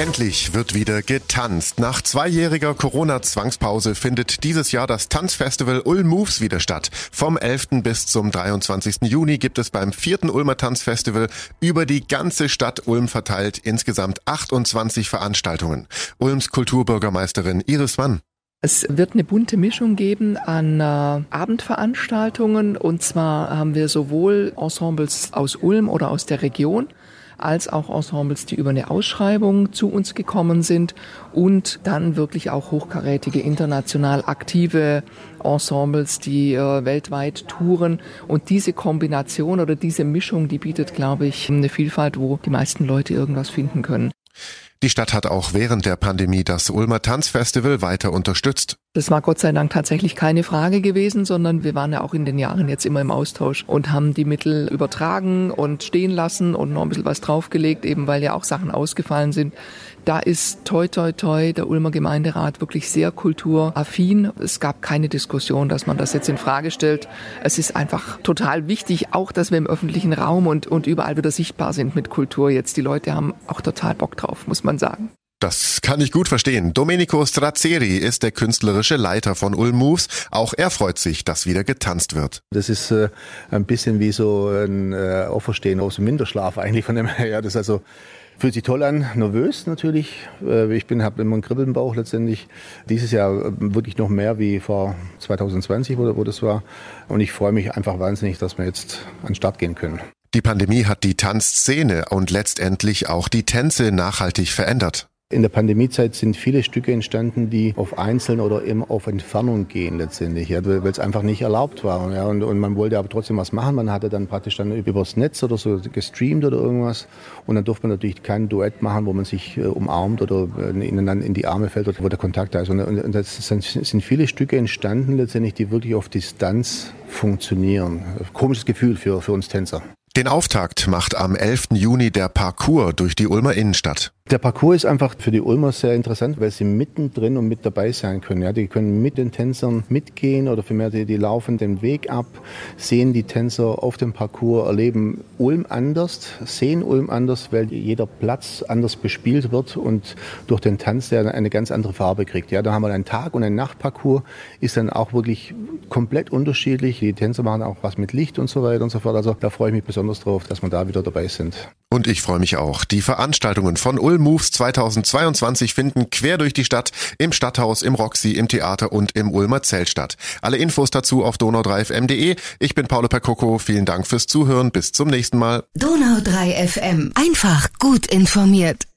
Endlich wird wieder getanzt. Nach zweijähriger Corona-Zwangspause findet dieses Jahr das Tanzfestival Ulm Moves wieder statt. Vom 11. bis zum 23. Juni gibt es beim vierten Ulmer Tanzfestival über die ganze Stadt Ulm verteilt insgesamt 28 Veranstaltungen. Ulms Kulturbürgermeisterin Iris Mann. Es wird eine bunte Mischung geben an äh, Abendveranstaltungen und zwar haben wir sowohl Ensembles aus Ulm oder aus der Region als auch Ensembles, die über eine Ausschreibung zu uns gekommen sind und dann wirklich auch hochkarätige international aktive Ensembles, die äh, weltweit touren. Und diese Kombination oder diese Mischung, die bietet, glaube ich, eine Vielfalt, wo die meisten Leute irgendwas finden können. Die Stadt hat auch während der Pandemie das Ulmer Tanzfestival weiter unterstützt. Das war Gott sei Dank tatsächlich keine Frage gewesen, sondern wir waren ja auch in den Jahren jetzt immer im Austausch und haben die Mittel übertragen und stehen lassen und noch ein bisschen was draufgelegt, eben weil ja auch Sachen ausgefallen sind. Da ist toi toi toi der Ulmer Gemeinderat wirklich sehr kulturaffin. Es gab keine Diskussion, dass man das jetzt in Frage stellt. Es ist einfach total wichtig, auch dass wir im öffentlichen Raum und, und überall wieder sichtbar sind mit Kultur jetzt. Die Leute haben auch total Bock drauf, muss man sagen. Das kann ich gut verstehen. Domenico Strazzeri ist der künstlerische Leiter von Ulm Moves. Auch er freut sich, dass wieder getanzt wird. Das ist äh, ein bisschen wie so ein äh, Auferstehen aus dem Winterschlaf eigentlich von dem her. Ja, das ist also Fühlt sich toll an, nervös natürlich. Äh, ich bin, habe immer einen Kribbeln im Bauch letztendlich. Dieses Jahr äh, wirklich noch mehr wie vor 2020, wo, wo das war. Und ich freue mich einfach wahnsinnig, dass wir jetzt an den Start gehen können. Die Pandemie hat die Tanzszene und letztendlich auch die Tänze nachhaltig verändert. In der Pandemiezeit sind viele Stücke entstanden, die auf Einzeln oder eben auf Entfernung gehen letztendlich, ja, weil es einfach nicht erlaubt war. Ja, und, und man wollte aber trotzdem was machen. Man hatte dann praktisch dann übers Netz oder so gestreamt oder irgendwas. Und dann durfte man natürlich kein Duett machen, wo man sich äh, umarmt oder äh, ineinander in die Arme fällt oder wo der Kontakt da ist. Und, und das sind, sind viele Stücke entstanden letztendlich, die wirklich auf Distanz funktionieren. Komisches Gefühl für, für uns Tänzer. Den Auftakt macht am 11. Juni der Parcours durch die Ulmer Innenstadt. Der Parcours ist einfach für die Ulmer sehr interessant, weil sie mittendrin und mit dabei sein können. Ja, die können mit den Tänzern mitgehen oder vielmehr die, die laufen den Weg ab, sehen die Tänzer auf dem Parcours, erleben Ulm anders, sehen Ulm anders, weil jeder Platz anders bespielt wird und durch den Tanz der eine ganz andere Farbe kriegt. Ja, da haben wir einen Tag- und einen Nachtparcours, ist dann auch wirklich komplett unterschiedlich. Die Tänzer machen auch was mit Licht und so weiter und so fort. Also da freue ich mich besonders drauf, dass wir da wieder dabei sind. Und ich freue mich auch. Die Veranstaltungen von Ulm Moves 2022 finden quer durch die Stadt im Stadthaus, im Roxy, im Theater und im Ulmer Zelt statt. Alle Infos dazu auf donau3fm.de. Ich bin Paolo Percoco. Vielen Dank fürs Zuhören. Bis zum nächsten Mal. Donau3 FM. Einfach gut informiert.